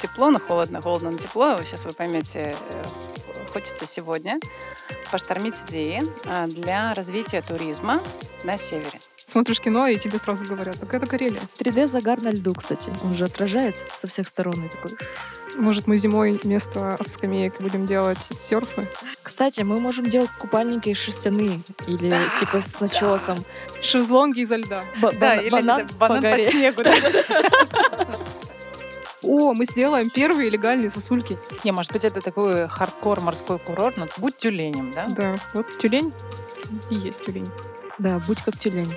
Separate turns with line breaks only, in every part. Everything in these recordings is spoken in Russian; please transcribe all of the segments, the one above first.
Тепло, но холодно, холодно, но тепло. Сейчас вы поймете, э, хочется сегодня поштормить идеи а, для развития туризма на севере.
Смотришь кино, и тебе сразу говорят, так это Карелия.
3D-загар на льду, кстати. Он же отражает со всех сторон и такой...
Может, мы зимой вместо скамеек будем делать серфы?
Кстати, мы можем делать купальники шерстяные или
Да,
типа с начесом.
Шезлонги изо льда.
Ба-
Да,
бана-
или
банан,
банан, по,
горе.
снегу. да.
О, мы сделаем первые легальные сосульки.
Не, может быть, это такой хардкор морской курорт, но будь тюленем, да?
Да, вот тюлень и есть тюлень.
Да, будь как тюлень.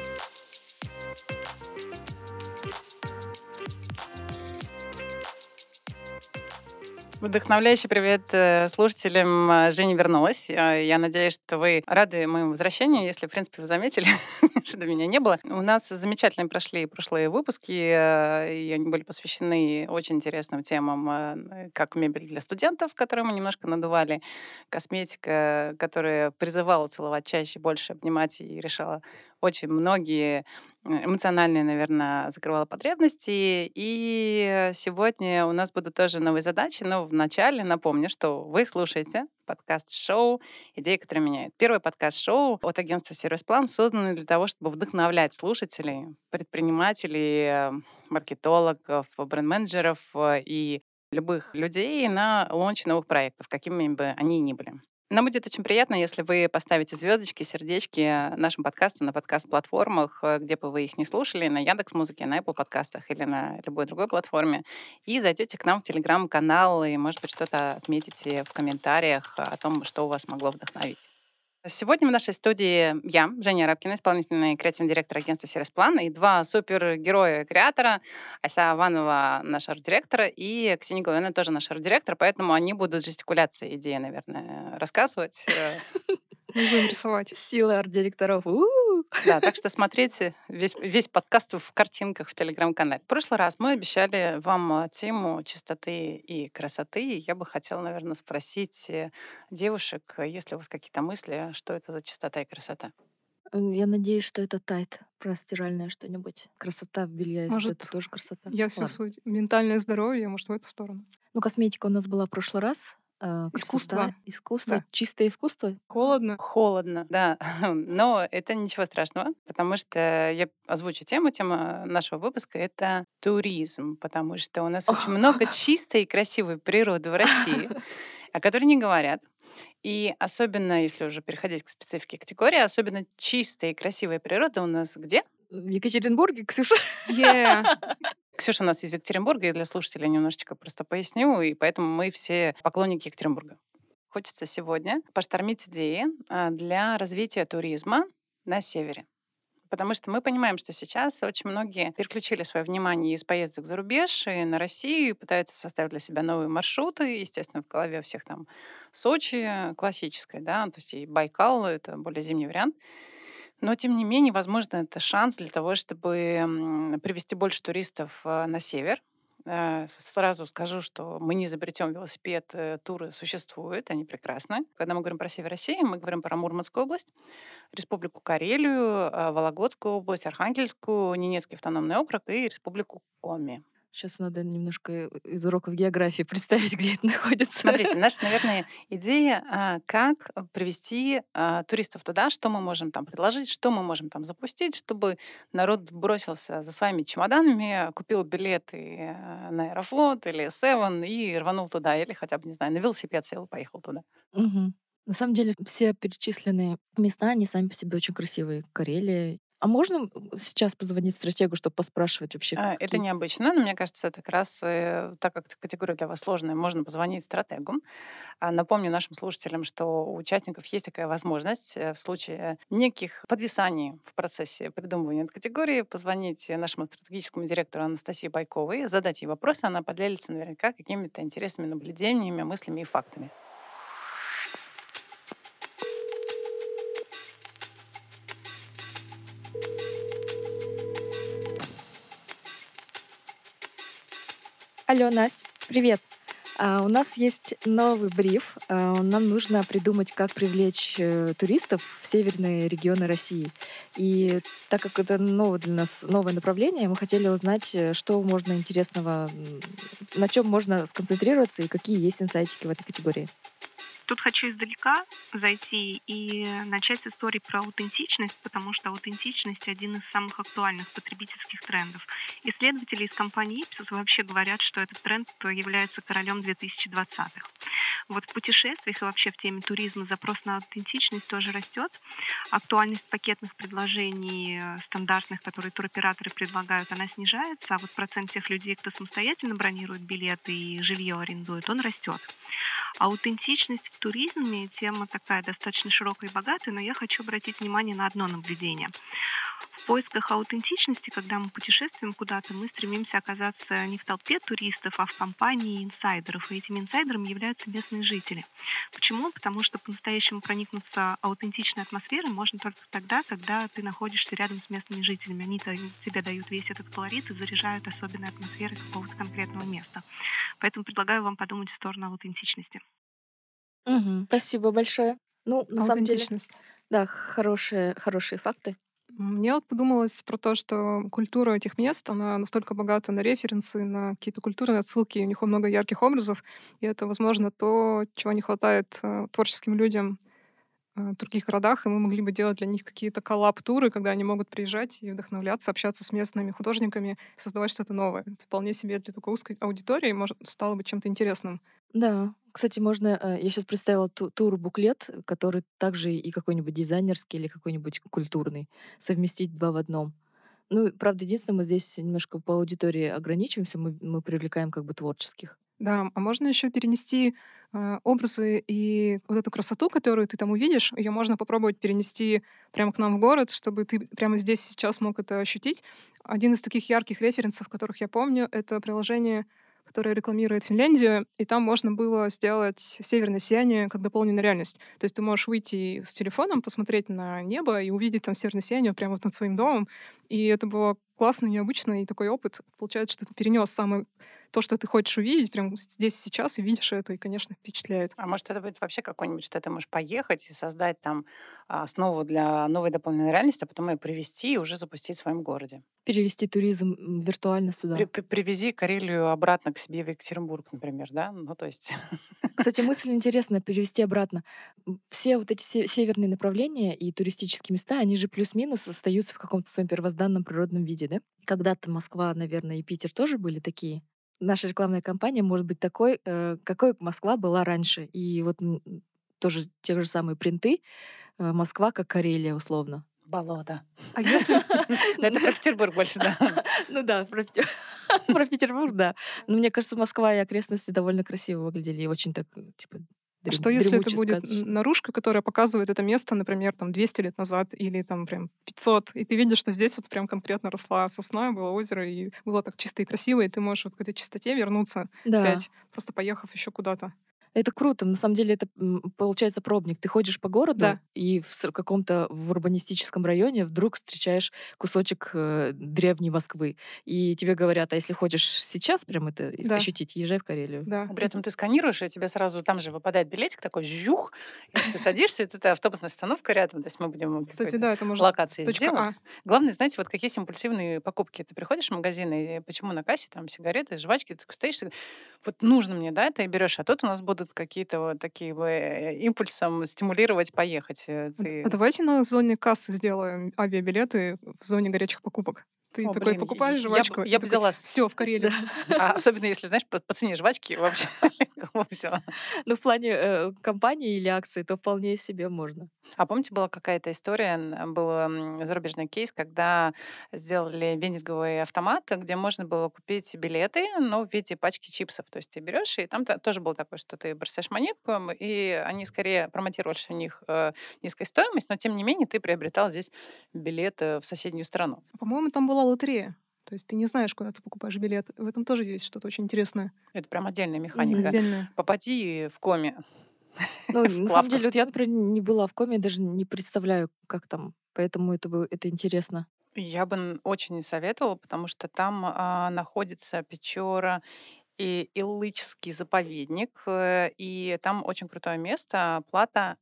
Вдохновляющий привет э, слушателям. Э, Женя вернулась. Э, Я надеюсь, что вы рады моему возвращению. Если, в принципе, вы заметили, что меня не было. У нас замечательно прошли прошлые выпуски, и они были посвящены очень интересным темам, как мебель для студентов, которые мы немножко надували, косметика, которая призывала целовать чаще, больше обнимать и решала очень многие э, эмоциональные, наверное, закрывала потребности. И сегодня у нас будут тоже новые задачи, но вначале напомню, что вы слушаете подкаст-шоу «Идеи, которые меняют». Первый подкаст-шоу от агентства «Serviceplan» созданный для того, чтобы вдохновлять слушателей, предпринимателей, маркетологов, бренд-менеджеров э, и любых людей на launch новых проектов, какими бы они ни были. Нам будет очень приятно, если вы поставите звездочки, сердечки нашим подкастам на подкаст-платформах, э, где бы вы их не слушали, на Яндекс Музыке, на Apple подкастах или на любой другой платформе, и зайдете к нам в Телеграм-канал и, может быть, что-то отметите в комментариях о том, что у вас могло вдохновить. Сегодня в нашей студии я, Женя Рабкина, исполнительный креативный директор агентства «Сервис План», и два супергероя-креатора, Ася Аванова, наш арт-директор, и Ксения Головина, тоже наш арт-директор, поэтому они будут жестикуляции идеи, наверное, рассказывать.
Мы будем рисовать.
Силы арт-директоров. У-у-у.
Да, так что смотрите весь, весь подкаст в картинках в Телеграм-канале. В прошлый раз мы обещали вам э, тему чистоты и красоты. и Я бы хотела, наверное, спросить э, девушек, э, есть ли у вас какие-то мысли, что это за чистота и красота?
Я надеюсь, что это тайт про стиральное что-нибудь. Красота в белье, если
Может,
это тоже красота.
Я всю
Ладно.
суть. Ментальное здоровье, может, в эту сторону.
Ну, косметика у нас была в прошлый раз. Э,
Искусство.
красота, Искусство.
Да.
Чистое искусство.
Холодно.
Холодно, да. Но это ничего страшного, потому что я озвучу тему. Тема нашего выпуска — это туризм, потому что у нас очень много чистой и красивой природы в России, о которой не говорят. И особенно, если уже переходить к специфике категории, особенно чистая и красивая природа у нас где?
В Екатеринбурге, Ксюша.
Yeah.
Ксюша у нас из Екатеринбурга, и для слушателей немножечко просто поясню, и поэтому мы все поклонники Екатеринбурга. Хочется сегодня поштормить идеи а, для развития туризма на севере. Потому что мы понимаем, что сейчас очень многие переключили свое внимание из поездок за рубеж и на Россию, и пытаются составить для себя новые маршруты. Естественно, в голове у всех там Сочи классическая, да, то есть и Байкал — это более зимний вариант. Но, тем не менее, возможно, это шанс для того, чтобы привести больше туристов э, на север. Э, Сразу скажу, что мы не изобретем велосипед, э, туры существуют, они прекрасны. Когда мы говорим про север России, мы говорим про Мурманскую область, Республику Карелию, Вологодскую область, Архангельскую, Ненецкий автономный округ и Республику Коми.
Сейчас надо немножко из уроков географии представить, где это находится.
Смотрите, наша, наверное, идея, а, как привести а, туристов туда, что мы можем там предложить, что мы можем там запустить, чтобы народ бросился за своими чемоданами, купил билеты э, на Аэрофлот или Севен и рванул туда, или хотя бы, не знаю, на велосипед сел и поехал туда.
Мгм. На самом деле, все перечисленные места, они сами по себе очень красивые. Карелия. А можно сейчас позвонить стратегу, чтобы поспрашивать вообще?
А, Это необычно, но мне кажется, это как раз, э, так как категория для вас сложная, можно позвонить стратегу. А, Напомню нашим слушателям, что у участников есть такая возможность э, в случае неких подвисаний в процессе придумывания этой категории позвонить нашему стратегическому директору Анастасии Байковой, задать ей вопросы, она поделится наверняка какими-то интересными наблюдениями, мыслями и фактами.
Алло, Настя, привет.
А, у нас есть новый бриф. А, нам нужно придумать, как привлечь э, туристов в северные регионы России. И так как это новое для нас новое направление, мы хотели узнать, э, что можно интересного, на чем можно сконцентрироваться и какие есть инсайтики в этой категории.
Тут хочу издалека зайти и начать с истории про аутентичность, потому что аутентичность один из самых актуальных потребительских трендов. Исследователи из компании Ipsos вообще говорят, что этот тренд является королем 2020-х. Вот в путешествиях и вообще в теме туризма запрос на аутентичность тоже растет. Актуальность пакетных предложений э, стандартных, которые туроператоры предлагают, она снижается, а вот процент тех людей, кто самостоятельно бронирует билеты и жилье арендует, он растет. Аутентичность в туризме тема такая достаточно широкая и богатая, но я хочу обратить внимание на одно наблюдение. В поисках аутентичности, когда мы путешествуем куда-то, мы стремимся оказаться не в толпе туристов, а в компании инсайдеров. И этими инсайдерами являются местные жители. Почему? Потому что по-настоящему проникнуться аутентичной атмосферой можно только тогда, когда ты находишься рядом с местными жителями. Они тебе дают весь этот колорит и заряжают особенной атмосферой какого-то конкретного места. Поэтому предлагаю вам подумать в сторону аутентичности.
Угу. Спасибо большое. Ну, на самом деле, да, хорошие, хорошие факты.
Мне вот подумалось про то, что культура этих мест, она настолько богата на референсы, на какие-то культурные отсылки, у них много ярких образов, и это, возможно, то, чего не хватает э, творческим людям Э, в других городах, и мы могли бы делать для них какие-то коллаб-туры, когда они могут приезжать и вдохновляться, общаться с местными художниками, создавать что-то новое. Это вполне себе для такой узкой аудитории может, стало бы чем-то интересным.
Да, кстати, можно... Э, я сейчас представила тур-буклет, который также и какой-нибудь дизайнерский или какой-нибудь культурный, совместить два в одном. Ну, правда, единственное, мы здесь немножко по аудитории ограничиваемся, мы, мы привлекаем как бы творческих.
Да, а можно еще перенести э, образы и вот эту красоту, которую ты там увидишь, ее можно попробовать перенести прямо к нам в город, чтобы ты прямо здесь сейчас мог это ощутить. Один из таких ярких референсов, которых я помню, это приложение, которое рекламирует Финляндию, и там можно было сделать северное сияние как дополненную реальность. То есть ты можешь выйти с телефоном, посмотреть на небо и увидеть там северное сияние прямо вот над своим домом. И это было классно, необычно, и такой опыт. Получается, что ты перенес самый то, что ты хочешь увидеть, прямо здесь сейчас, и видишь это, и, конечно, впечатляет.
А может, это будет вообще какой-нибудь, что ты можешь поехать и создать там основу для новой дополненной реальности, а потом ее привести и уже запустить в своем городе?
Перевести туризм виртуально сюда. При,
при, привези Карелию обратно к себе в Екатеринбург, например, да? Ну, то есть...
Кстати, мысль интересная, перевести обратно. Все вот эти северные направления и туристические места, они же плюс-минус остаются в каком-то своем первозданном природном виде, да? Когда-то Москва, наверное, и Питер тоже были такие наша рекламная кампания может быть такой, э, какой Москва была раньше. И вот тоже те же самые принты. Э, Москва как Карелия, условно.
Болото. А если... Ну, это про Петербург больше, да.
Ну да, про Петербург, да. Но мне кажется, Москва и окрестности довольно красиво выглядели и очень так, типа,
Дрем, что если это будет наружка, которая показывает это место, например, там 200 лет назад или там прям 500, и ты видишь, что здесь вот прям конкретно росла сосна, было озеро, и было так чисто и красиво, и ты можешь вот к этой чистоте вернуться да. опять, просто поехав еще куда-то.
Это круто. На самом деле это получается пробник. Ты ходишь по городу да. и в каком-то в урбанистическом районе вдруг встречаешь кусочек э, древней Москвы. И тебе говорят, а если хочешь сейчас прям это да. ощутить, езжай в Карелию.
Да. При этом ты сканируешь, и тебе сразу там же выпадает билетик такой, жух, и ты садишься, и тут автобусная остановка рядом. То есть мы будем
Кстати, да, это можно
локации сделать. А. Главное, знаете, вот какие импульсивные покупки. Ты приходишь в магазин, и почему на кассе там сигареты, жвачки, ты стоишь, вот нужно мне, да, это и берешь, а тут у нас будут будут какие-то вот такие э, импульсом стимулировать поехать. Э,
ты... А давайте на зоне кассы сделаем авиабилеты в зоне горячих покупок. Ты О, такой блин, покупаешь жвачку.
Я, я бы взяла.
Все, в Карелии.
А особенно если, знаешь, по, по цене жвачки вообще
взяла. Ну, в плане э, компании или акции, то вполне себе можно.
А помните, была какая-то история, был зарубежный кейс, когда сделали вендинговый автомат, где можно было купить билеты, но в виде пачки чипсов. То есть ты берешь, и там тоже было такое, что ты бросаешь монетку, и они скорее промотировали, что у них э, низкая стоимость, но тем не менее ты приобретал здесь билет э, в соседнюю страну.
По-моему, там была лотерея. То есть ты не знаешь, куда ты покупаешь билет. В этом тоже есть что-то очень интересное.
Это прям отдельная механика. Отдельная. Попади в коме.
Ну, на самом деле, вот я, например, не была в коме, даже не представляю, как там. Поэтому это, это интересно.
Я бы очень советовала, потому что там а, находится Печора и Илычский заповедник. э, И там очень крутое место. Плата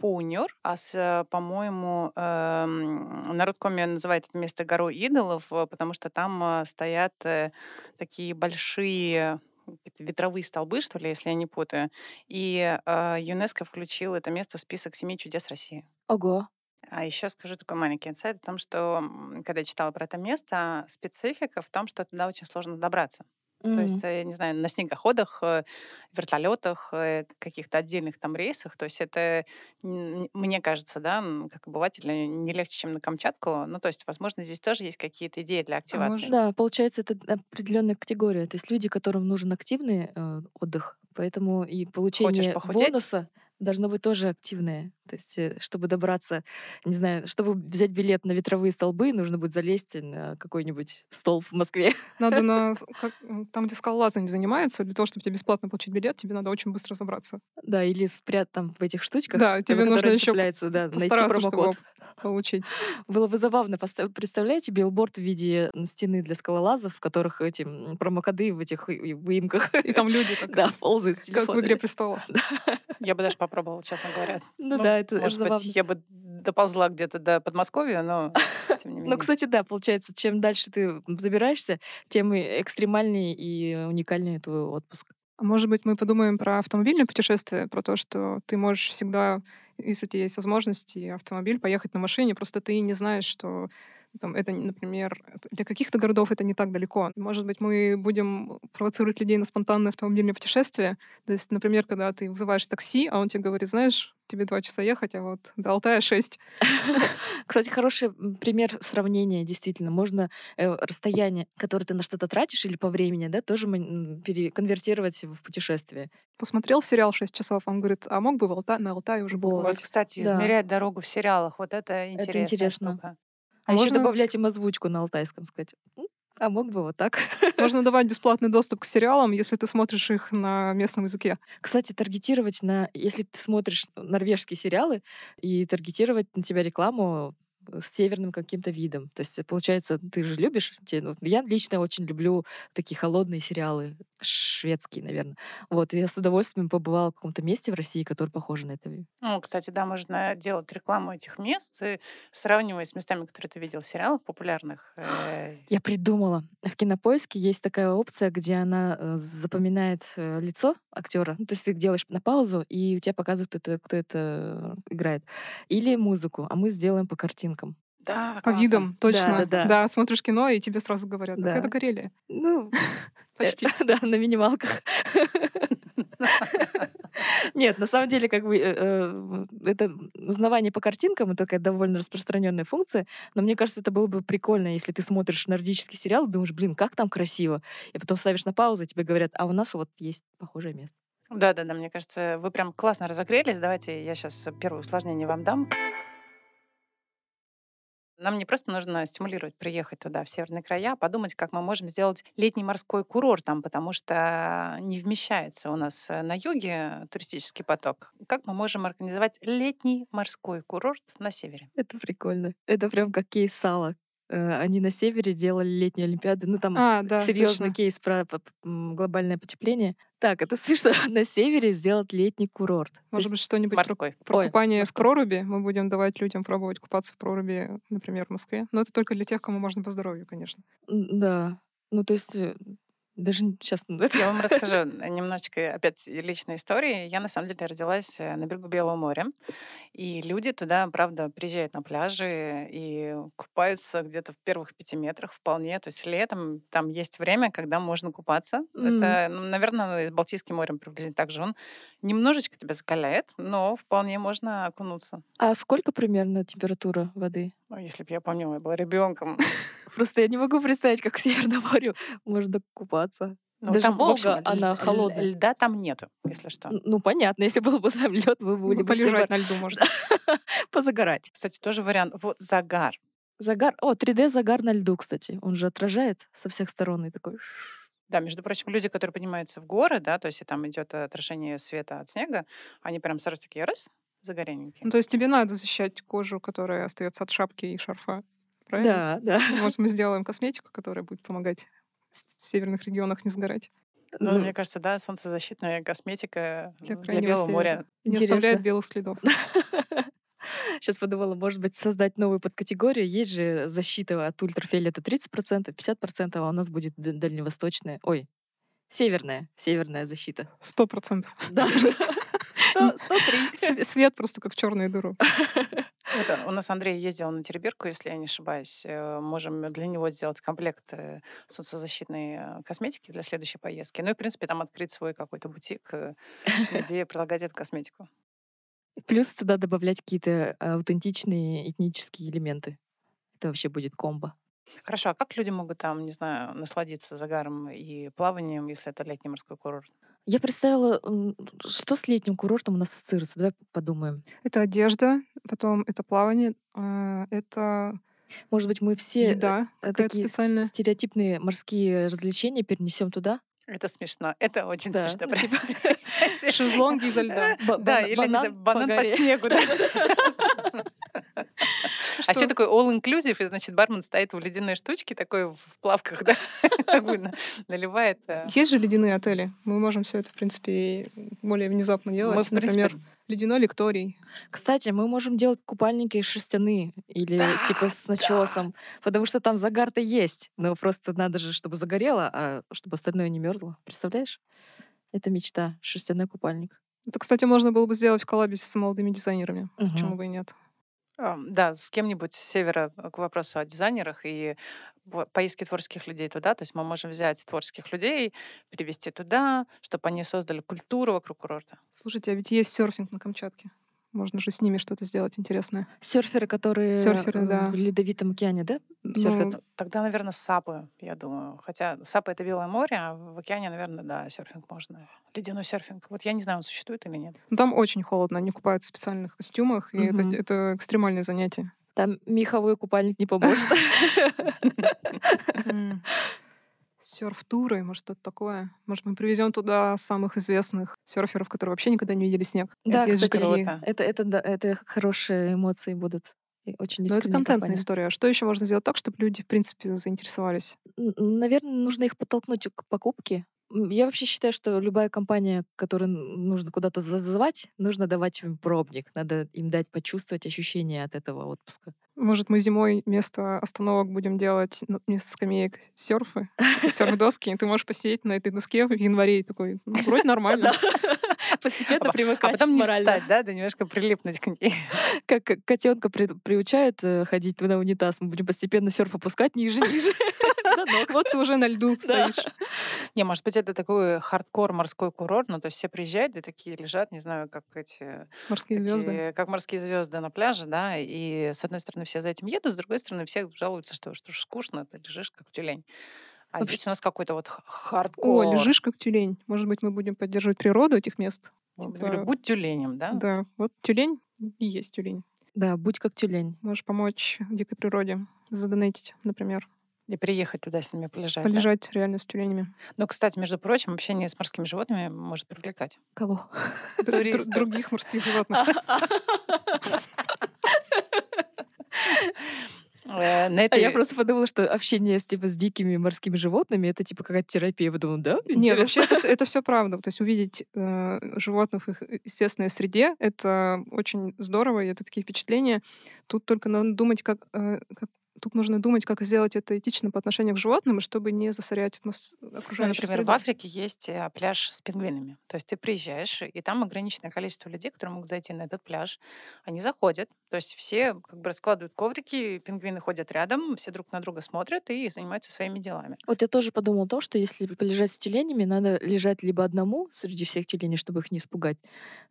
Маньпупунер. А с, э, по-моему, эм, народ Коми называет это место горой идолов, э, потому что там э, стоят э, такие большие ветровые столбы, что ли, если я не путаю. И э, ЮНЕСКО включил это место в список семи чудес России.
Ого.
А еще скажу такой маленький инсайт о том, что когда я читала про это место, специфика в том, что туда очень сложно добраться. То
М.
есть, э, я не знаю, на снегоходах, э, вертолетах, э, каких-то отдельных там рейсах. То есть это, мне кажется, да, как обыватель, э, не легче, чем на Камчатку. Ну, то есть, возможно, здесь тоже есть какие-то идеи для активации.
Да, получается, это определенная категория. То есть люди, которым нужен активный э, отдых, поэтому и получение бонуса должно быть тоже активное. То есть, э, чтобы добраться, не знаю, чтобы взять билет на ветровые столбы, нужно будет залезть на какой-нибудь столб в Москве.
Надо на... как, там, где скалолазание занимаются, для того, чтобы тебе бесплатно получить билет, тебе надо очень быстро забраться.
Да, или спрят там в этих штучках,
Да, тебе нужно еще
цепляется, да, найти промокод.
получить.
Было бы забавно. Представляете, билборд в виде стены для скалолазов, в которых эти промокоды в этих выемках.
И там люди так,
Да, ползают
как в «Игре престолов».
Я бы даже попробовала, честно говоря.
Ну да, это это
Может быть,
забавно.
я бы доползла где-то до Подмосковья, но тем не менее.
Ну, кстати, да, получается, чем дальше ты забираешься, тем и экстремальнее и уникальнее твой отпуск.
А Может быть, мы подумаем про автомобильное путешествие, про то, что ты можешь всегда, если у тебя есть возможность и автомобиль, поехать на машине, просто ты не знаешь, что там, это, например, это- для каких-то городов это не так далеко. Может быть, мы будем провоцировать людей на спонтанное автомобильное путешествие. То есть, например, когда ты вызываешь такси, а он тебе говорит, знаешь, тебе два часа ехать, а вот до Алтая шесть.
Кстати, хороший пример сравнения, действительно. Можно э, расстояние, которое ты на что-то тратишь или по времени, да, тоже переконвертировать в путешествие.
Посмотрел сериал шесть часов, он говорит, а мог бы в Алта- на Алтае уже
Вот.
Вот, кстати,
Да.
измерять дорогу в сериалах, вот это
интересно.
штука.
А, еще
можно-
добавлять им озвучку на алтайском, сказать. «М, А мог бы вот так.
Можно давать бесплатный доступ к сериалам, если ты смотришь их на местном языке.
Кстати, таргетировать на... Если ты смотришь норвежские сериалы, и таргетировать на тебя рекламу с северным каким-то видом. То есть, получается, ты же любишь... ну, Я лично очень люблю такие холодные сериалы, шведские, наверное. Вот, я с удовольствием побывала в каком-то месте в России, которое похоже на это.
Ну, кстати, да, можно делать рекламу этих мест, и сравнивая с местами, которые ты видел в сериалах популярных. э,
Я придумала. В кинопоиске есть такая опция, где она э, запоминает э, лицо актера. Ну, то есть ты делаешь на паузу, и у тебя показывают, кто это, кто это играет. Или музыку, а мы сделаем по картинкам.
Да,
По
классно.
видам, точно.
да, да.
смотришь кино, и тебе сразу говорят,
Да.
это Карелия.
Ну,
Почти.
Э, Да, на минималках. Нет, на самом деле, как бы э, э, это узнавание по картинкам это такая довольно распространенная функция, но мне кажется, это было бы прикольно, если ты смотришь нордический сериал и думаешь, блин, как там красиво, и потом ставишь на паузу, и тебе говорят, а у нас вот есть похожее место.
Да, да, да, мне кажется, вы прям классно разогрелись. Давайте я сейчас первое усложнение вам дам. Нам не просто нужно стимулировать приехать туда, в северные края, а подумать, как мы можем сделать летний морской курорт там, потому что не вмещается у нас э, на юге туристический поток. Как мы можем организовать летний морской курорт на севере?
Это прикольно. Это прям как кейс сала. Э, Они на севере делали летнюю Олимпиаду. Ну, там
А, да,
серьезный
точно.
кейс про глобальное потепление. Так, это смешно. На севере сделать летний курорт.
Может быть, что-нибудь про,
Морской.
про
Ой,
купание в
морской.
проруби. Мы будем давать людям пробовать купаться в проруби, например, в Москве. Но это только для тех, кому можно по здоровью, конечно.
Да. Ну, то есть э, даже сейчас...
Я вам расскажу немножечко опять личной истории. Я на самом деле родилась э, на берегу Белого моря, и люди туда, правда, приезжают на пляжи и купаются где-то в первых пяти метрах вполне. То есть летом там есть время, когда можно купаться.
Мгм.
Это, ну, наверное, с Балтийским морем приблизительно так же. Он немножечко тебя закаляет, но вполне можно окунуться.
А сколько примерно температура воды?
Ну, если бы я помнила, я была ребенком.
Просто я не могу представить, как в Северном море можно купаться.
Ну,
Даже
там, в общем,
Волга, она холодная.
Льда там нету, если что.
Ну, понятно, если был бы там лед, вы были
Ну,
бы
Полежать на льду можно.
позагорать.
Кстати, тоже вариант. Вот загар.
Загар. О, 3D загар на льду, кстати. Он же отражает со всех сторон и такой.
Да, между прочим, люди, которые поднимаются в горы, да, то есть и там идет отражение света от снега, они прям сразу такие раз, загоряненькие.
Ну, то есть тебе надо защищать кожу, которая остается от шапки и шарфа. Правильно?
Да, да.
Может, мы сделаем косметику, которая будет помогать в северных регионах не сгорать.
Ну,
Ну,
мне кажется, да, солнцезащитная косметика
Для
для,
крайнего
Белого
севера.
моря.
Не
Интересно.
оставляет белых следов.
Сейчас подумала, может быть, создать новую подкатегорию. Есть же защита от ультрафиолета 30%, 50%, а у нас будет дальневосточная, ой, северная, северная защита.
Сто процентов.
Да, просто 100 103.
Св- Свет просто как в черную дыру.
Вот э, у нас Андрей ездил на Тереберку, если я не ошибаюсь. Э, Можем для него сделать комплект э, солнцезащитной э, косметики для следующей поездки. Ну и, в принципе, там открыть свой какой-то бутик, где предлагать эту косметику.
Плюс туда добавлять какие-то аутентичные этнические элементы. Это вообще будет комбо.
Хорошо, а как люди могут там, не знаю, насладиться загаром и плаванием, если это летний морской курорт?
Я представила, что с летним курортом у нас ассоциируется. Давай подумаем.
Это одежда, потом это плавание, а, это
Может быть, мы все э,
еда
э, такие
специальная.
стереотипные морские развлечения перенесем туда?
Это смешно. Это очень
Да.
смешно.
Типа.
Шезлонги изо льда.
Ба-
Да, или банан по снегу. да. А еще такой all-inclusive, и, значит, бармен стоит в ледяной штучке, такой в плавках, да, наливает. э,
Есть же ледяные отели. Мы можем все это, в принципе, более внезапно делать. Например, ледяной лекторий.
Кстати, мы можем делать купальники шерстяные или
Да,
типа с
да.
начесом, потому что там загар-то есть, но просто надо же, чтобы загорело, а чтобы остальное не мерзло. Представляешь? Это мечта. Шерстяной купальник.
Это, кстати, можно было бы сделать в коллабе с молодыми дизайнерами.
Мгм.
Почему бы и нет?
Да, с кем-нибудь с севера э, к вопросу о дизайнерах и поездки творческих людей туда. То есть мы можем взять творческих людей, перевести туда, чтобы они создали культуру вокруг курорта.
Слушайте, а ведь есть серфинг на Камчатке. Можно же с ними что-то сделать интересное.
Серферы, которые
Серферы,
э,
да.
в Ледовитом океане, да?
Ну,
Серфят.
Т- Тогда, наверное, сапы, я думаю. Хотя сапы — это Белое море, а в океане, наверное, да, серфинг можно. Ледяной серфинг. Вот я не знаю, он существует или нет.
ну, там очень холодно, они купаются в специальных костюмах, и это,
Мгм.
это экстремальное занятие.
Там меховой купальник не поможет.
Серф-туры, может, что-то такое. Может, мы привезем туда самых известных серферов, которые вообще никогда не видели снег.
Да,
же
кстати,
круто.
это, это, да, это хорошие эмоции будут. И очень
Но это контентная
компания.
история. А что еще можно сделать так, чтобы люди, в принципе, заинтересовались?
Наверное, нужно их подтолкнуть к покупке. Я вообще считаю, что любая компания, которую нужно куда-то зазывать, нужно давать им пробник. Надо им дать почувствовать ощущение от этого отпуска.
Может, мы зимой вместо остановок будем делать вместо скамеек серфы, серф-доски, и ты можешь посидеть на этой доске в январе и такой, ну, вроде нормально.
Постепенно
А
привыкать
потом не
морально.
встать, да, да, немножко прилипнуть к ней.
Как котенка приучают э, ходить на унитаз, мы будем постепенно серф опускать ниже, ниже. Ног.
Вот ты уже на льду стоишь.
Не, может быть, это такой хардкор морской курорт, ну, то есть все приезжают и такие лежат, не знаю, как эти
Морские звезды.
как морские звезды на пляже, да, и с одной стороны все за этим едут, с другой стороны все жалуются, что, что ж скучно, ты лежишь как тюлень. А здесь у нас какой-то вот хардкор.
О, лежишь как тюлень. Может быть, мы будем поддерживать природу этих мест? Типа-
говорю, будь тюленем, да?
Да, вот тюлень и есть тюлень.
Да, будь как тюлень.
Можешь помочь дикой природе, задонатить, например.
И приехать туда с ними полежать. да?
Полежать реально с тюленями.
Ну, кстати, между прочим, общение с морскими животными может привлекать.
Кого?
Туристов.
Других морских животных.
Э, На
А
этой...
я просто подумала, что общение с, типа, с дикими морскими животными это типа какая-то терапия. Я подумала, да?
Нет, вообще
интересно.
это, это все правда. То есть увидеть э, животных в их естественной среде — это очень здорово, и это такие впечатления. Тут только надо думать, как, э, как- Тут нужно думать, как сделать это этично по отношению к животным, чтобы не засорять атмос-
Ну,
окружающую
например, в
среду.
Африке есть э, пляж с пингвинами. То есть ты приезжаешь, и там ограниченное количество людей, которые могут зайти на этот пляж. Они заходят, то есть все как бы раскладывают коврики, пингвины ходят рядом, все друг на друга смотрят и занимаются своими делами.
Вот я тоже подумала о том, что если полежать с тюленями, надо лежать либо одному среди всех тюленей, чтобы их не испугать,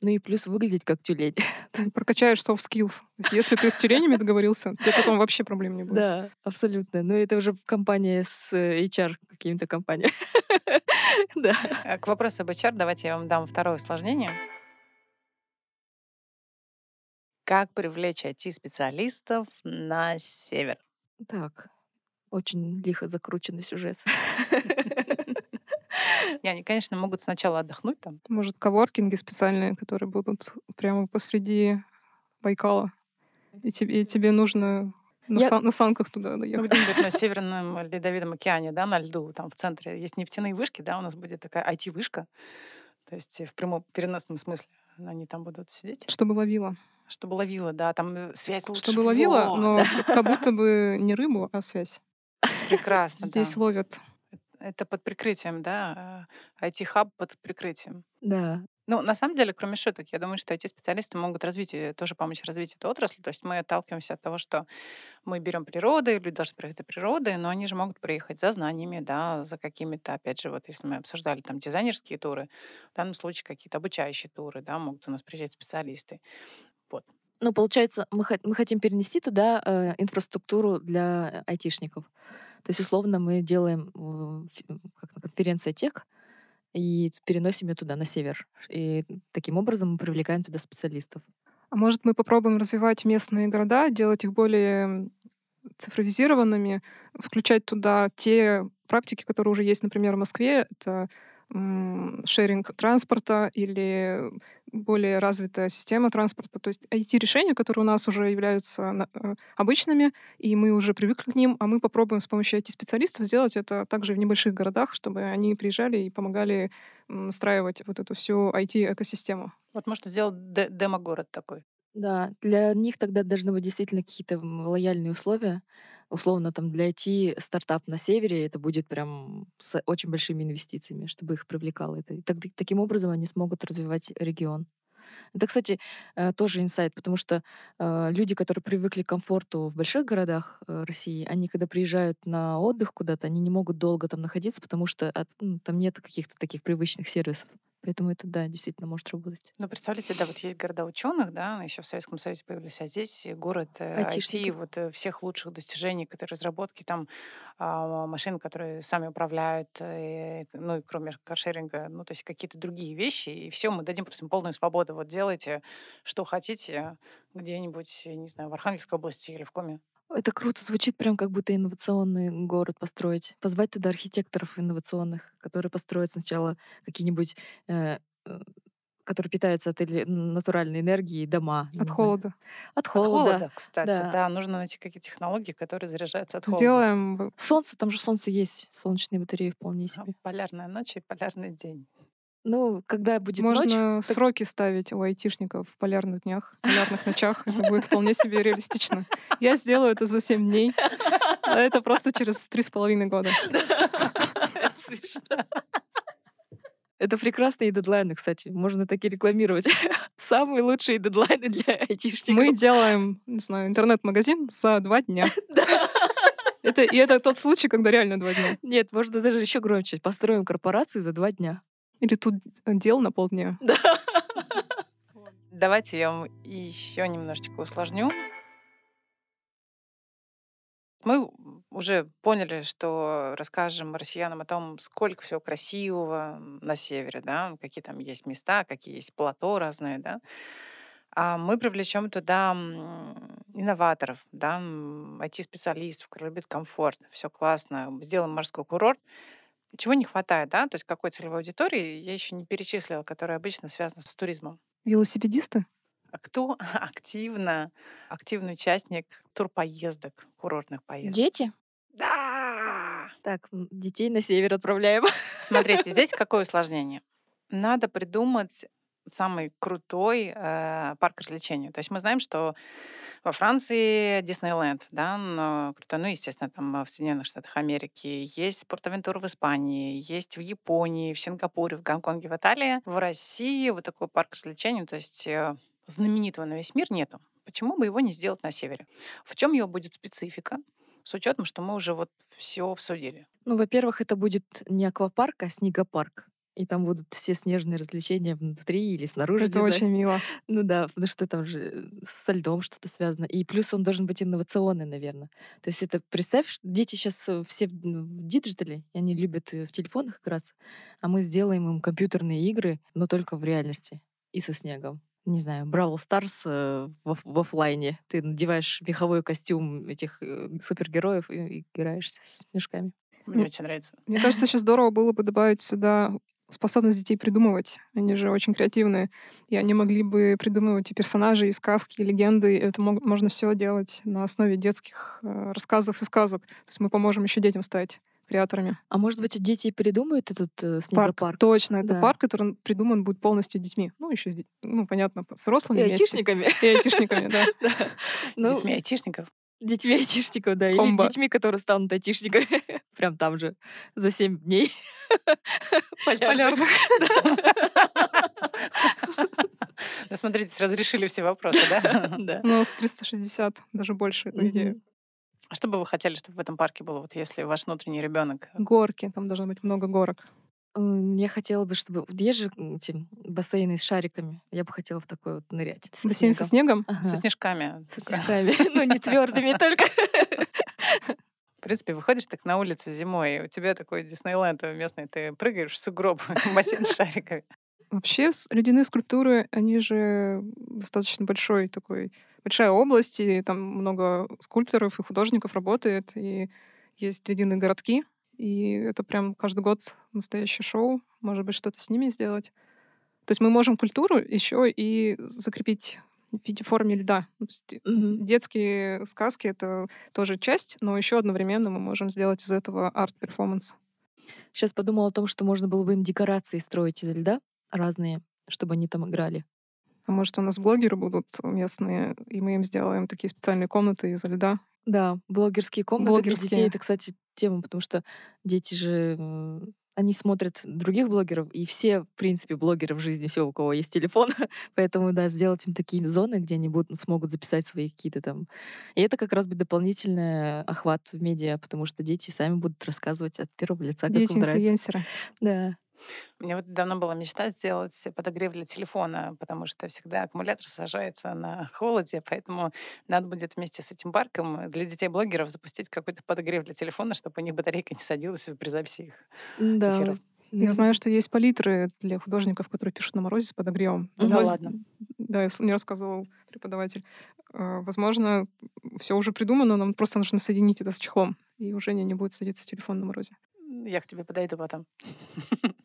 ну и плюс выглядеть как тюлень.
Ты прокачаешь soft skills. То Если ты с тюленями договорился, тебе потом вообще проблем не будет.
Да, абсолютно. Но это уже в компании с э, HR какими-то компаниями. Да.
Э, К вопросу об HR давайте я вам дам второе усложнение. Как привлечь IT-специалистов на север?
Так, очень лихо закрученный сюжет.
И они, конечно, могут сначала отдохнуть там.
Может, коворкинги специальные, которые будут прямо посреди Байкала. И тебе, и тебе нужно На,
Я-
сан- на санках туда
Ну,
доехать.
где-нибудь на Северном Ледовитом океане, да, на льду, там в центре есть нефтяные вышки, да, у нас будет такая IT-вышка, то есть в прямом переносном смысле они там будут сидеть,
Чтобы ловила.
чтобы ловила, да, там э, связь лучше.
Чтобы ловила,
Вот.
но как будто бы не рыбу, а связь.
Прекрасно,
Здесь
да.
ловят.
Это под прикрытием, да, IT-хаб под прикрытием.
Да.
Ну, на самом деле, кроме шуток, я думаю, что IT-специалисты могут развить, тоже помочь развить эту отрасль. То есть мы отталкиваемся от того, что мы берем природы, люди должны приехать за природой, но они же могут приехать за знаниями, да, за какими-то, опять же, вот если мы обсуждали там дизайнерские туры, в данном случае какие-то обучающие туры, да, могут у нас приезжать специалисты.
Ну, получается, мы, мы хотим перенести туда э, инфраструктуру для айтишников. То есть, условно, мы делаем э, как тех и переносим ее туда, на север. И таким образом мы привлекаем туда специалистов.
А может, мы попробуем развивать местные города, делать их более цифровизированными, включать туда те практики, которые уже есть, например, в Москве. Это шеринг транспорта или более развитая система транспорта. То есть IT-решения, которые у нас уже являются э, обычными, и мы уже привыкли к ним, а мы попробуем с помощью IT-специалистов сделать это также в небольших городах, чтобы они приезжали и помогали настраивать вот эту всю IT-экосистему.
Вот можно сделать де- демо-город такой.
Да, для них тогда должны быть действительно какие-то лояльные условия. Условно, там для IT стартап на севере это будет прям с очень большими инвестициями, чтобы их привлекало это. И так- таким образом они смогут развивать регион. Это, кстати, э, тоже инсайт, потому что э, люди, которые привыкли к комфорту в больших городах э, России, они, когда приезжают на отдых куда-то, они не могут долго там находиться, потому что ну, там нет каких-то таких привычных сервисов. Поэтому это, да, действительно может работать.
Ну, представляете, да, вот есть города ученых, да, еще в Советском Союзе появились, а здесь город э, IT,
Айтишников.
вот э, всех лучших достижений, которые разработки, там а, машин, которые сами управляют, э, ну, и кроме каршеринга, ну, то есть какие-то другие вещи, и все, мы дадим просто полную свободу. Вот делайте, что хотите, где-нибудь, не знаю, в Архангельской области или в Коме.
Это круто, звучит прям как будто инновационный город построить. Позвать туда архитекторов инновационных, которые построят сначала какие-нибудь, э, э, которые питаются от натуральной энергии, дома.
От холода.
От
От
холода.
холода, кстати,
да.
да. нужно найти какие-то технологии, которые заряжаются от холода.
Сделаем
Солнце, там же солнце есть, солнечные батареи вполне
А,
себе.
Полярная ночь и полярный день.
Ну, когда будет
Можно
ночь, так-
сроки ставить у айтишников в полярных днях, в полярных ночах. Это будет вполне себе реалистично. Я сделаю это за 7 дней, а это просто через три с половиной года.
Смешно.
это прекрасные дедлайны, кстати. Можно таки рекламировать. Самые лучшие дедлайны для айтишников.
Мы делаем, не знаю, интернет-магазин за два дня. Это, и это тот случай, когда реально два дня.
Нет, можно даже еще громче. Построим корпорацию за два дня.
Или тут дел на полдня.
Давайте я вам еще немножечко усложню. Мы уже поняли, что расскажем россиянам о том, сколько всего красивого на севере, да, какие там есть места, какие есть плато разные, да. А мы привлечем туда инноваторов, да, IT-специалистов, которые любят комфорт, все классно, сделаем морской курорт. Чего не хватает, да, то есть какой целевой аудитории я еще не перечислила, которая обычно связана с туризмом.
Велосипедисты?
А кто активно, активный участник турпоездок, курортных поездок?
Дети?
Да!
Так, детей на север отправляем.
Смотрите, здесь какое усложнение? Надо придумать самый крутой э, парк развлечений. То есть мы знаем, что во Франции Диснейленд, да, но крутой, ну, естественно, там э, в Соединенных Штатах Америки, есть Спортавентура в Испании, есть в Японии, в Сингапуре, в Гонконге, в Италии. В России вот такой парк развлечений, то есть э, знаменитого на весь мир нету. Почему бы его не сделать на севере? В чем его будет специфика? С учетом, что мы уже вот все обсудили.
Ну, во-первых, это будет не аквапарк, а снегопарк. И там будут все снежные развлечения внутри или снаружи.
Это
не знаю.
очень мило.
Ну да, потому что там же э, со льдом что-то связано. И плюс он должен быть инновационный, наверное. То есть это, представь, что дети сейчас все в в digital е, и они любят э, в телефонах играться, а мы сделаем им компьютерные игры, но только в реальности и со снегом. Не знаю, Бравл Старс э, в, в оффлайне. Ты надеваешь меховой костюм этих э, супергероев и, и играешь с снежками.
Мне
Ну,
очень нравится.
Мне кажется, еще здорово было бы добавить сюда способность детей придумывать. Они же очень креативные. И они могли бы придумывать и персонажи, и сказки, и легенды. Это мог, можно все делать на основе детских э, рассказов и сказок. То есть мы поможем еще детям стать креаторами.
А может быть, дети придумают этот э, снегопарк?
Парк, точно. Это
Да.
парк, который придуман будет полностью детьми. Ну, еще, ну, понятно, с взрослыми
И
вместе.
айтишниками.
И айтишниками, да.
Ну,
Детьми айтишников.
детьми айтишников, да. Или детьми, которые станут айтишниками. Прям там же. За 7 дней. Полярных.
Ну, смотрите, разрешили все вопросы, да?
Да.
Ну, с 360, даже больше, по идее.
А что бы вы хотели, чтобы в этом парке было, вот если ваш внутренний ребенок?
Горки, там должно быть много горок.
Я хотела бы, чтобы... Есть же эти бассейны с шариками. Я бы хотела в такой вот нырять. со
Бассейн со
снегом.
снегом.
Ага.
Со снежками.
Со снежками. Ну, не твердыми только.
Принципе, выходишь так на улицу зимой, и у тебя такой Диснейленд местный, ты прыгаешь в сугроб, бассейн с шариками.
Вообще, ледяные скульптуры, они же достаточно большой такой, большая область, и там много скульпторов и художников работает, и есть ледяные городки, и это прям каждый год настоящее шоу, может быть, что-то с ними сделать. То есть мы можем культуру еще и закрепить в виде форме льда.
Мгм.
Детские сказки — это тоже часть, но еще одновременно мы можем сделать из этого арт-перформанс.
Сейчас подумала о том, что можно было бы им декорации строить из льда разные, чтобы они там играли.
А может, у нас блогеры будут местные, и мы им сделаем такие специальные комнаты из льда.
Да, блогерские комнаты для
Блогерские.
детей это, кстати, тема, потому что дети же они смотрят других блогеров, и все, в принципе, блогеры в жизни, все, у кого есть телефон. Поэтому, да, сделать им такие зоны, где они будут, смогут записать свои какие-то там... И это как раз будет дополнительный охват в медиа, потому что дети сами будут рассказывать от первого лица, как им нравится. Да.
У меня вот давно была мечта сделать подогрев для телефона, потому что всегда аккумулятор сажается на холоде, поэтому надо будет вместе с этим парком для детей-блогеров запустить какой-то подогрев для телефона, чтобы у них батарейка не садилась при записи их
Да.
эфиров.
Я знаю, что есть палитры для художников, которые пишут на морозе с подогревом.
Да
Воз-
ладно?
Да, мне рассказывал преподаватель. Э, Возможно, все уже придумано, нам просто нужно соединить это с чехлом, и уже не будет садиться телефон на морозе.
Я к тебе подойду потом.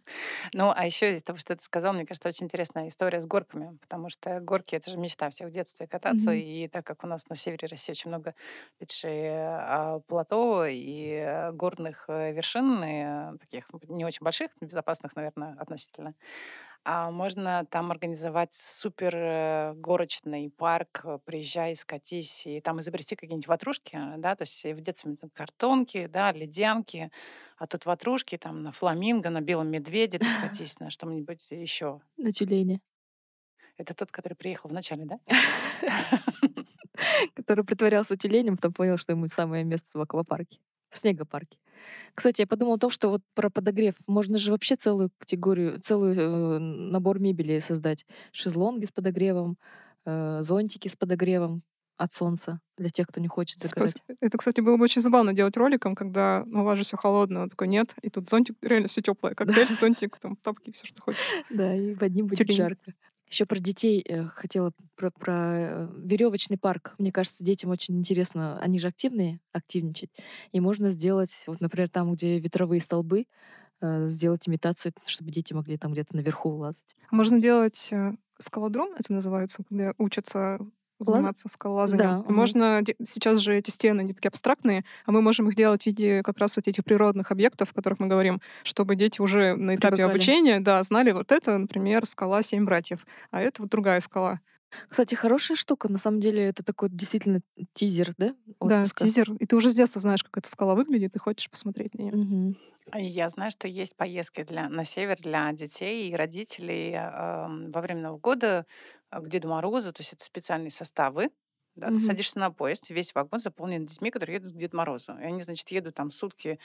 Ну, а еще из того, что ты сказал, мне кажется, очень интересная история с горками, потому что горки — это же мечта всех в детстве кататься,
Мгм.
и так как у нас на севере России очень много, опять же, а, плато и горных э, вершин, и, э, таких ну, не очень больших, безопасных, наверное, относительно, а можно там организовать супер э, горочный парк, э, приезжай, скатись, и там изобрести какие-нибудь ватрушки, да, то есть в детстве картонки, да, ледянки, а тут ватрушки там на фламинго, на белом медведе ты скатись, на что-нибудь еще.
На тюлене.
Это тот, который приехал в начале, да?
который притворялся тюленем, потом понял, что ему самое место в аквапарке, в снегопарке. Кстати, я подумала о том, что вот про подогрев можно же вообще целую категорию, целый э, набор мебели создать. Шезлонги с подогревом, э, зонтики с подогревом от солнца для тех, кто не хочет загорать.
Это, кстати, было бы очень забавно делать роликом, когда ну, у вас же все холодно, он такой нет, и тут зонтик реально все теплое, коктейль, зонтик, там тапки, все что хочешь.
Да, и под ним будет жарко. Еще про детей э, хотела про, про веревочный парк. Мне кажется, детям очень интересно. Они же активные, активничать. И можно сделать, вот, например, там, где ветровые столбы, э, сделать имитацию, чтобы дети могли там где-то наверху лазать.
Можно делать э, скалодром, это называется, когда учатся заниматься скалолазанием.
Да,
можно сейчас же эти стены они такие абстрактные, а мы можем их делать в виде как раз вот этих природных объектов, о которых мы говорим, чтобы дети уже на этапе
Привыкали.
обучения, да, знали вот это, например, скала семь братьев, а это вот другая скала.
Кстати, хорошая штука. На самом деле, это такой действительно тизер, да?
да,
отпуска?
тизер. И ты уже с детства знаешь, как эта скала выглядит, и хочешь посмотреть на нее.
Мгм.
А Я знаю, что есть поездки для, на север для детей и родителей эм, во время Нового года э, к Деду Морозу. То есть это специальные составы. Да,
Мгм.
Ты садишься на поезд, весь вагон заполнен детьми, которые едут к Деду Морозу. И они, значит, едут там сутки,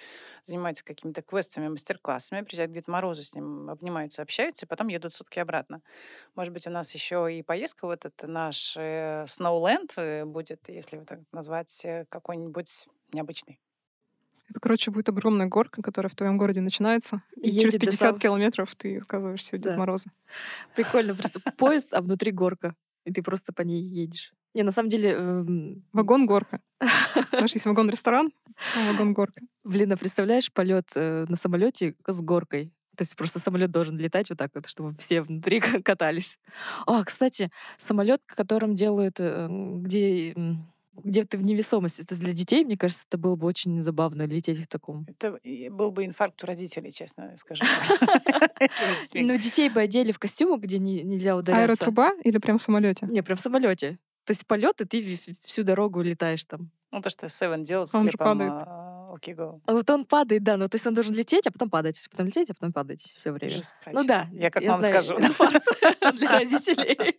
занимаются какими-то квестами, мастер-классами, приезжают к Деду Морозу, с ним обнимаются, общаются, и потом едут сутки обратно. Может быть, у нас еще и поездка в этот наш э, Snowland э, будет, если его так назвать, э, какой-нибудь необычный.
Это, короче, будет огромная горка, которая в твоем городе начинается. И
Едет
через
до
50
самого-
километров ты оказываешься у Деда
Да.
Мороза.
Прикольно. Просто поезд, а внутри горка. И ты просто по ней едешь. Не, на самом деле, эм,
Вагон-горка. Знаешь, есть вагон-ресторан, а вагон-горка.
блин, а представляешь полет э, на самолете с горкой? То есть просто самолет должен летать вот так вот, чтобы все внутри катались. А, кстати, самолет, которым делают, э, где где ты в невесомости. Это для детей, мне кажется, это было бы очень забавно лететь в таком.
Это был бы инфаркт у родителей, честно скажу.
Ну, детей бы одели в костюмы, где нельзя ударяться.
Аэротруба или прям в самолете?
Не, прям в самолете. То есть полет, и ты всю дорогу летаешь там.
Ну, то, что Севен делал с он клипом uh, okay, go.
А вот он падает, да, ну, то есть он должен лететь, а потом падать, потом лететь, а потом падать все время.
Жескач.
Ну да.
Я как я вам
знаю,
скажу.
Для родителей.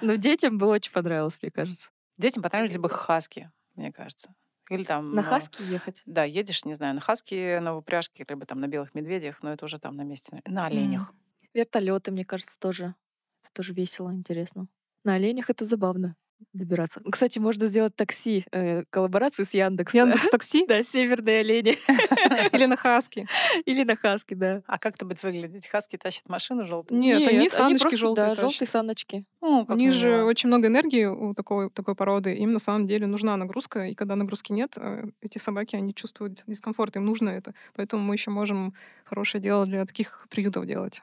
Но детям бы очень понравилось, мне кажется.
Детям понравились бы хаски, мне кажется. Или там...
На ну, хаски ехать?
Да, едешь, не знаю, на хаски, на упряжке, либо там на белых медведях, но это уже там на месте. На оленях.
Mm. Вертолеты, мне кажется, тоже. Это тоже весело, интересно. На оленях это забавно добираться. Кстати, можно сделать такси, э, коллаборацию с Яндекс.
Яндекс такси?
Да, северные олени.
Или на Хаски.
Или на Хаски, да.
А как это будет выглядеть? Хаски тащат машину желтую?
Нет, они саночки желтые
Да, желтые саночки.
У них же очень много энергии у такой, такой породы. Им на самом деле нужна нагрузка, и когда нагрузки нет, э, эти собаки, они чувствуют дискомфорт, им нужно это. Поэтому мы еще можем хорошее дело для таких приютов делать.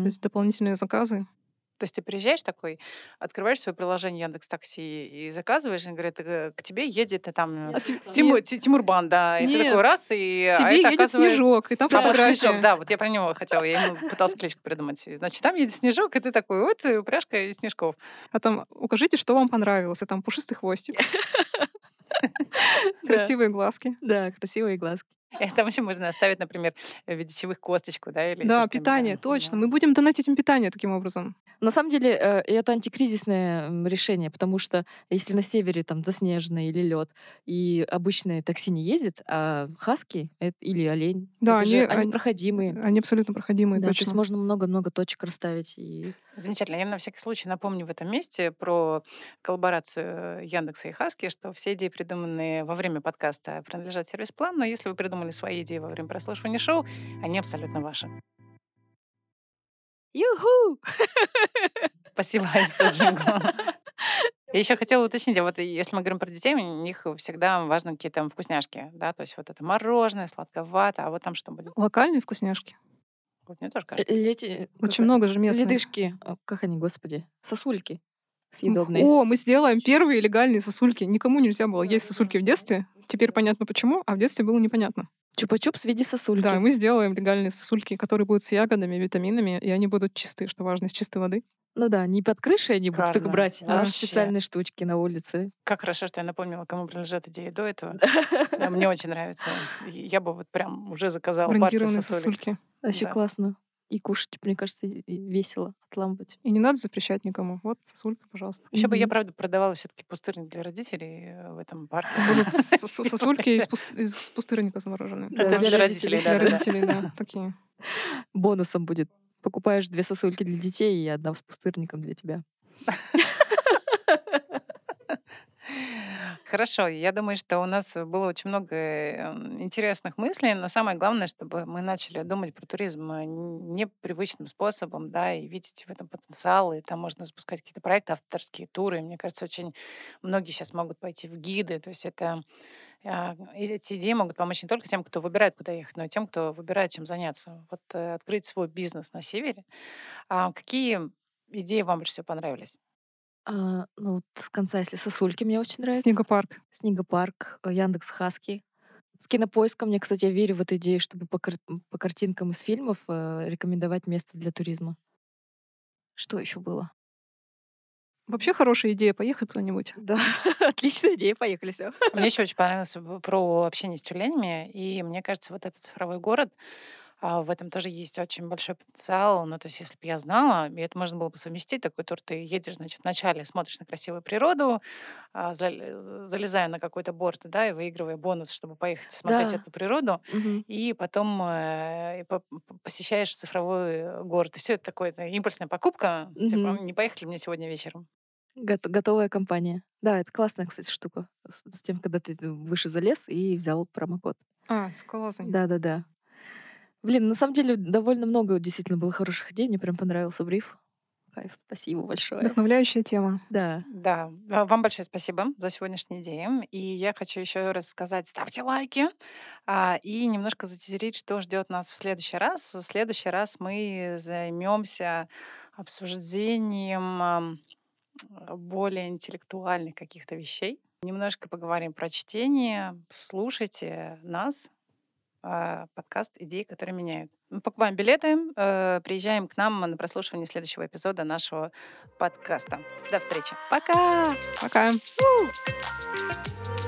То есть дополнительные заказы.
То есть ты приезжаешь такой, открываешь свое приложение Яндекс Такси и заказываешь, и говорят, «Э, к тебе едет э, там а Тимур, Тимурбан, да, и Нет. ты такой раз, и
к а тебе а едет оказывается... Снежок, и там а, фотография.
Снежок, да, вот я про него хотела, я ему пыталась кличку придумать. Значит, там едет Снежок, и ты такой, вот упряжка из снежков.
А там укажите, что вам понравилось, и там пушистый хвостик. Красивые глазки.
Да, красивые глазки.
Там еще можно оставить, например, в виде чаевых косточку, да? Или
да, питание, точно. Мы будем донатить им питание таким образом.
На самом деле э, это антикризисное решение, потому что если на севере там заснеженный или лед, и обычные такси не ездят, а хаски или олень,
да, они,
же, они, они проходимые.
Они абсолютно проходимые,
да,
точно.
То есть можно много-много точек расставить. И...
Замечательно. Я на всякий случай напомню в этом месте про коллаборацию Яндекса и Хаски, что все идеи, придуманные во время подкаста, принадлежат сервис-план, но если вы придумали свои идеи во время прослушивания шоу, они абсолютно ваши.
Юху!
Спасибо за джингл. Я еще хотела уточнить, а вот если мы говорим про детей, у них всегда важны какие-то вкусняшки, да, то есть вот это мороженое, сладковато, а вот там что будет?
Локальные вкусняшки.
Вот мне тоже кажется.
Лети...
Очень как... много же местных.
Ледышки. Как они, господи? Сосульки съедобные.
О, мы сделаем первые легальные сосульки. Никому нельзя было есть сосульки в детстве. Теперь понятно почему, а в детстве было непонятно.
Чупа-чупс в виде сосульки.
Да, мы сделаем легальные сосульки, которые будут с ягодами, витаминами, и они будут чистые, что важно, из чистой воды.
Ну да, не под крышей они будут их брать, а Вообще. специальные штучки на улице.
Как хорошо, что я напомнила, кому принадлежат идеи до этого. Мне очень нравится. Я бы вот прям уже заказала партию сосульки.
Вообще классно. И кушать, мне кажется, весело отламывать.
И не надо запрещать никому. Вот сосулька, пожалуйста.
Еще бы я, правда, продавала все-таки пустырник для родителей э, в этом парке.
Будут сосульки из пустырника замороженные.
Это для родителей,
да. Для родителей, да. Такие.
Бонусом будет. Покупаешь две сосульки для детей и одна с пустырником для тебя.
Хорошо, я думаю, что у нас было очень много эм, интересных мыслей, но самое главное, чтобы мы начали думать про туризм э, непривычным способом, да, и видеть в этом потенциал, и там можно запускать какие-то проекты, авторские туры. Мне кажется, очень многие сейчас могут пойти в гиды, то есть это а, эти идеи могут помочь не только тем, кто выбирает, куда ехать, но и тем, кто выбирает, чем заняться. Вот э, открыть свой бизнес на севере. А какие идеи вам больше всего понравились?
А, ну, вот с конца, если сосульки, мне очень нравится.
Снегопарк.
Снегопарк, э, Яндекс Хаски. С кинопоиском мне, кстати, я верю в эту идею, чтобы по, кар- по картинкам из фильмов э, рекомендовать место для туризма. Что еще было?
Вообще хорошая идея поехать куда-нибудь.
Да, отличная идея, поехали все.
Мне еще очень понравилось про общение с тюленями, и мне кажется, вот этот цифровой город, а, в этом тоже есть очень большой потенциал. Ну, то есть, если бы я знала, и это можно было бы совместить, такой тур, ты едешь, значит, вначале смотришь на красивую природу, а, залезая на какой-то борт, да, и выигрывая бонус, чтобы поехать смотреть да. эту природу,
угу.
и потом э, посещаешь цифровой город. И все это такое, это импульсная покупка. Угу. Типа, не поехали мне сегодня вечером.
Готовая компания. Да, это классная, кстати, штука. С, с тем, когда ты выше залез и взял промокод.
А, с классный.
Да-да-да. Блин, на самом деле довольно много действительно было хороших идей. Мне прям понравился бриф. Кайф. Спасибо большое.
Вдохновляющая тема.
Да.
Да, а, вам большое спасибо за сегодняшний день. И я хочу еще раз сказать, ставьте лайки а, и немножко затереть, что ждет нас в следующий раз. В следующий раз мы займемся обсуждением более интеллектуальных каких-то вещей. Немножко поговорим про чтение. Слушайте нас, подкаст «Идеи, которые меняют». Мы покупаем билеты, э, приезжаем к нам на прослушивание следующего эпизода нашего подкаста. До встречи.
Пока!
Пока.
У!